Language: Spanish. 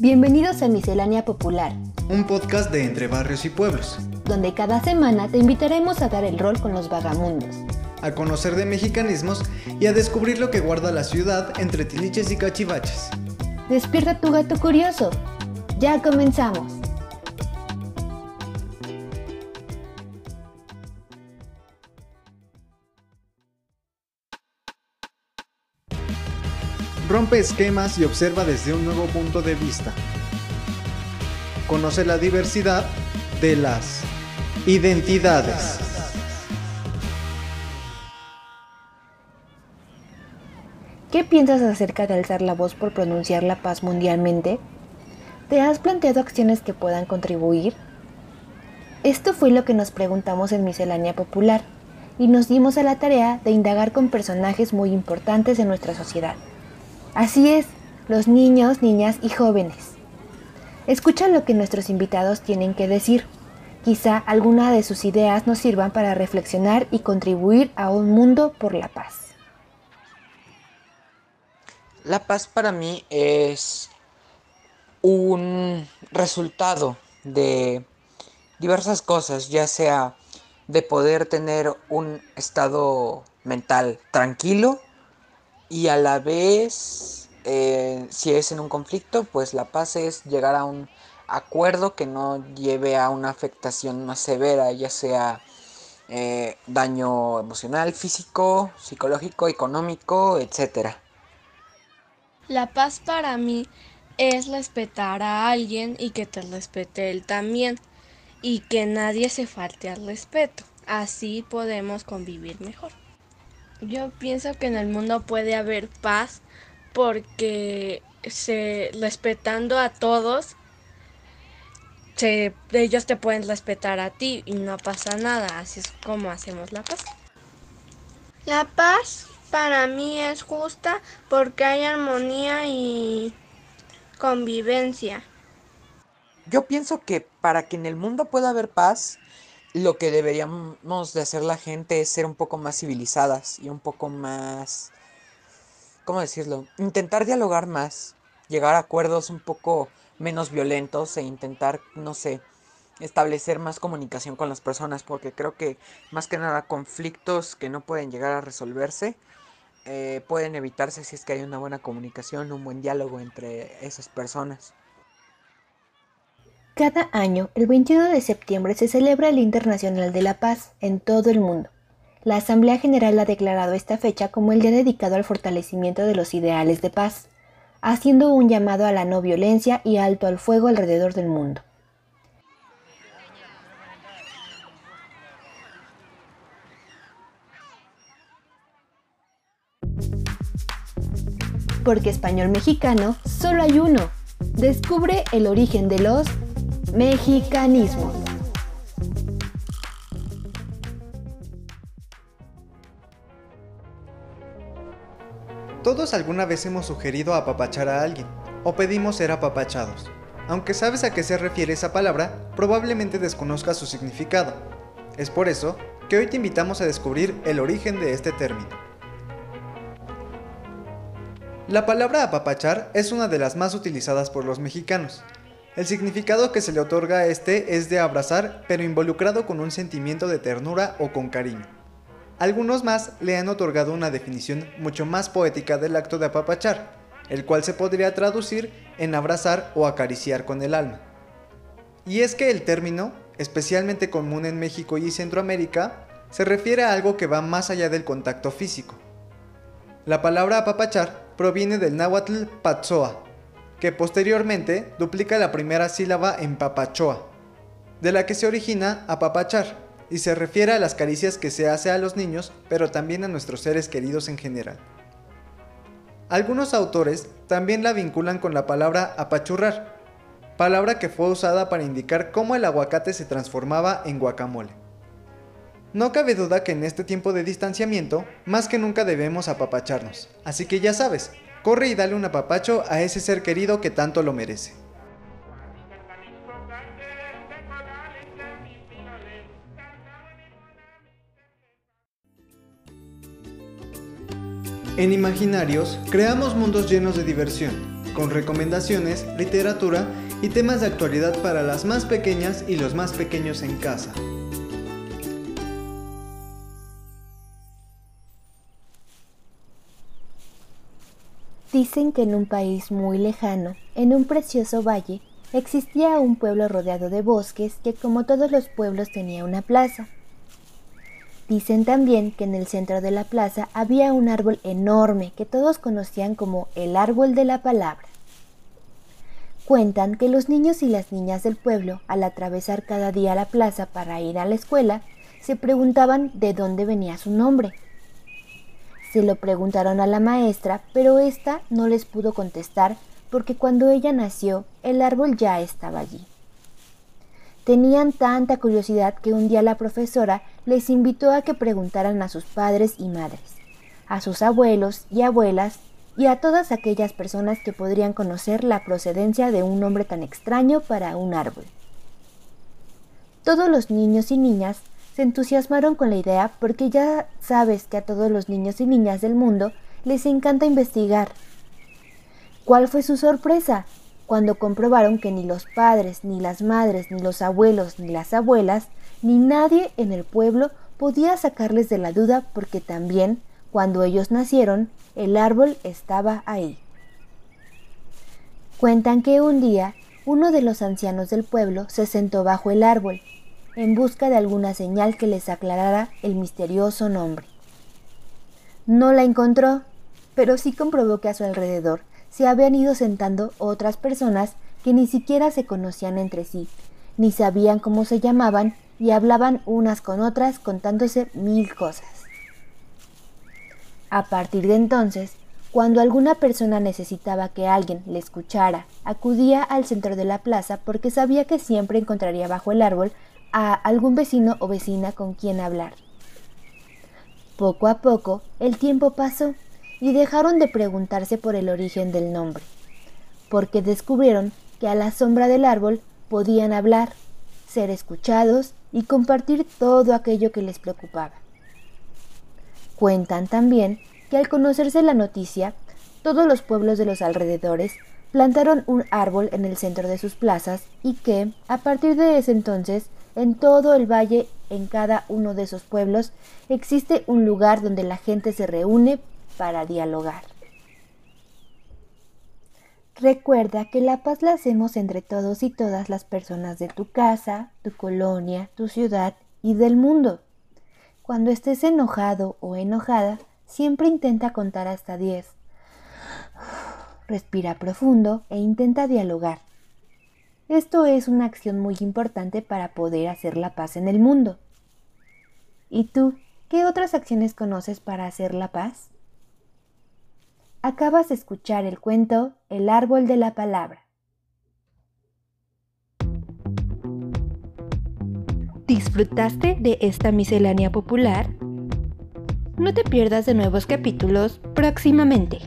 Bienvenidos a Miscelánea Popular, un podcast de Entre Barrios y Pueblos, donde cada semana te invitaremos a dar el rol con los vagamundos, a conocer de mexicanismos y a descubrir lo que guarda la ciudad entre tiliches y cachivaches. Despierta tu gato curioso. Ya comenzamos. Rompe esquemas y observa desde un nuevo punto de vista. Conoce la diversidad de las identidades. ¿Qué piensas acerca de alzar la voz por pronunciar la paz mundialmente? ¿Te has planteado acciones que puedan contribuir? Esto fue lo que nos preguntamos en Miscelánea Popular y nos dimos a la tarea de indagar con personajes muy importantes en nuestra sociedad. Así es, los niños, niñas y jóvenes. Escucha lo que nuestros invitados tienen que decir. Quizá alguna de sus ideas nos sirvan para reflexionar y contribuir a un mundo por la paz. La paz para mí es un resultado de diversas cosas, ya sea de poder tener un estado mental tranquilo y a la vez, eh, si es en un conflicto, pues la paz es llegar a un acuerdo que no lleve a una afectación más severa, ya sea eh, daño emocional, físico, psicológico, económico, etc. La paz para mí es respetar a alguien y que te respete él también y que nadie se falte al respeto. Así podemos convivir mejor. Yo pienso que en el mundo puede haber paz porque se respetando a todos se, ellos te pueden respetar a ti y no pasa nada, así es como hacemos la paz. La paz para mí es justa porque hay armonía y convivencia. Yo pienso que para que en el mundo pueda haber paz, lo que deberíamos de hacer la gente es ser un poco más civilizadas y un poco más, ¿cómo decirlo? Intentar dialogar más, llegar a acuerdos un poco menos violentos e intentar, no sé, establecer más comunicación con las personas, porque creo que más que nada conflictos que no pueden llegar a resolverse eh, pueden evitarse si es que hay una buena comunicación, un buen diálogo entre esas personas. Cada año, el 21 de septiembre, se celebra el Internacional de la Paz en todo el mundo. La Asamblea General ha declarado esta fecha como el día dedicado al fortalecimiento de los ideales de paz, haciendo un llamado a la no violencia y alto al fuego alrededor del mundo. Porque español mexicano solo hay uno. Descubre el origen de los Mexicanismo. Todos alguna vez hemos sugerido apapachar a alguien, o pedimos ser apapachados. Aunque sabes a qué se refiere esa palabra, probablemente desconozcas su significado. Es por eso que hoy te invitamos a descubrir el origen de este término. La palabra apapachar es una de las más utilizadas por los mexicanos, el significado que se le otorga a este es de abrazar, pero involucrado con un sentimiento de ternura o con cariño. Algunos más le han otorgado una definición mucho más poética del acto de apapachar, el cual se podría traducir en abrazar o acariciar con el alma. Y es que el término, especialmente común en México y Centroamérica, se refiere a algo que va más allá del contacto físico. La palabra apapachar proviene del náhuatl patzoa, que posteriormente duplica la primera sílaba en papachoa, de la que se origina apapachar, y se refiere a las caricias que se hace a los niños, pero también a nuestros seres queridos en general. Algunos autores también la vinculan con la palabra apachurrar, palabra que fue usada para indicar cómo el aguacate se transformaba en guacamole. No cabe duda que en este tiempo de distanciamiento, más que nunca debemos apapacharnos, así que ya sabes, Corre y dale un apapacho a ese ser querido que tanto lo merece. En Imaginarios creamos mundos llenos de diversión, con recomendaciones, literatura y temas de actualidad para las más pequeñas y los más pequeños en casa. Dicen que en un país muy lejano, en un precioso valle, existía un pueblo rodeado de bosques que como todos los pueblos tenía una plaza. Dicen también que en el centro de la plaza había un árbol enorme que todos conocían como el árbol de la palabra. Cuentan que los niños y las niñas del pueblo, al atravesar cada día la plaza para ir a la escuela, se preguntaban de dónde venía su nombre. Se lo preguntaron a la maestra, pero ésta no les pudo contestar porque cuando ella nació el árbol ya estaba allí. Tenían tanta curiosidad que un día la profesora les invitó a que preguntaran a sus padres y madres, a sus abuelos y abuelas y a todas aquellas personas que podrían conocer la procedencia de un nombre tan extraño para un árbol. Todos los niños y niñas se entusiasmaron con la idea porque ya sabes que a todos los niños y niñas del mundo les encanta investigar. ¿Cuál fue su sorpresa? cuando comprobaron que ni los padres, ni las madres, ni los abuelos, ni las abuelas, ni nadie en el pueblo podía sacarles de la duda porque también, cuando ellos nacieron, el árbol estaba ahí. Cuentan que un día uno de los ancianos del pueblo se sentó bajo el árbol, en busca de alguna señal que les aclarara el misterioso nombre. No la encontró, pero sí comprobó que a su alrededor se habían ido sentando otras personas que ni siquiera se conocían entre sí, ni sabían cómo se llamaban y hablaban unas con otras contándose mil cosas. A partir de entonces, cuando alguna persona necesitaba que alguien le escuchara, acudía al centro de la plaza porque sabía que siempre encontraría bajo el árbol a algún vecino o vecina con quien hablar. Poco a poco el tiempo pasó y dejaron de preguntarse por el origen del nombre, porque descubrieron que a la sombra del árbol podían hablar, ser escuchados y compartir todo aquello que les preocupaba. Cuentan también que al conocerse la noticia, todos los pueblos de los alrededores plantaron un árbol en el centro de sus plazas y que, a partir de ese entonces, en todo el valle, en cada uno de esos pueblos, existe un lugar donde la gente se reúne para dialogar. Recuerda que la paz la hacemos entre todos y todas las personas de tu casa, tu colonia, tu ciudad y del mundo. Cuando estés enojado o enojada, siempre intenta contar hasta 10. Respira profundo e intenta dialogar. Esto es una acción muy importante para poder hacer la paz en el mundo. ¿Y tú, qué otras acciones conoces para hacer la paz? Acabas de escuchar el cuento El árbol de la palabra. ¿Disfrutaste de esta miscelánea popular? No te pierdas de nuevos capítulos próximamente.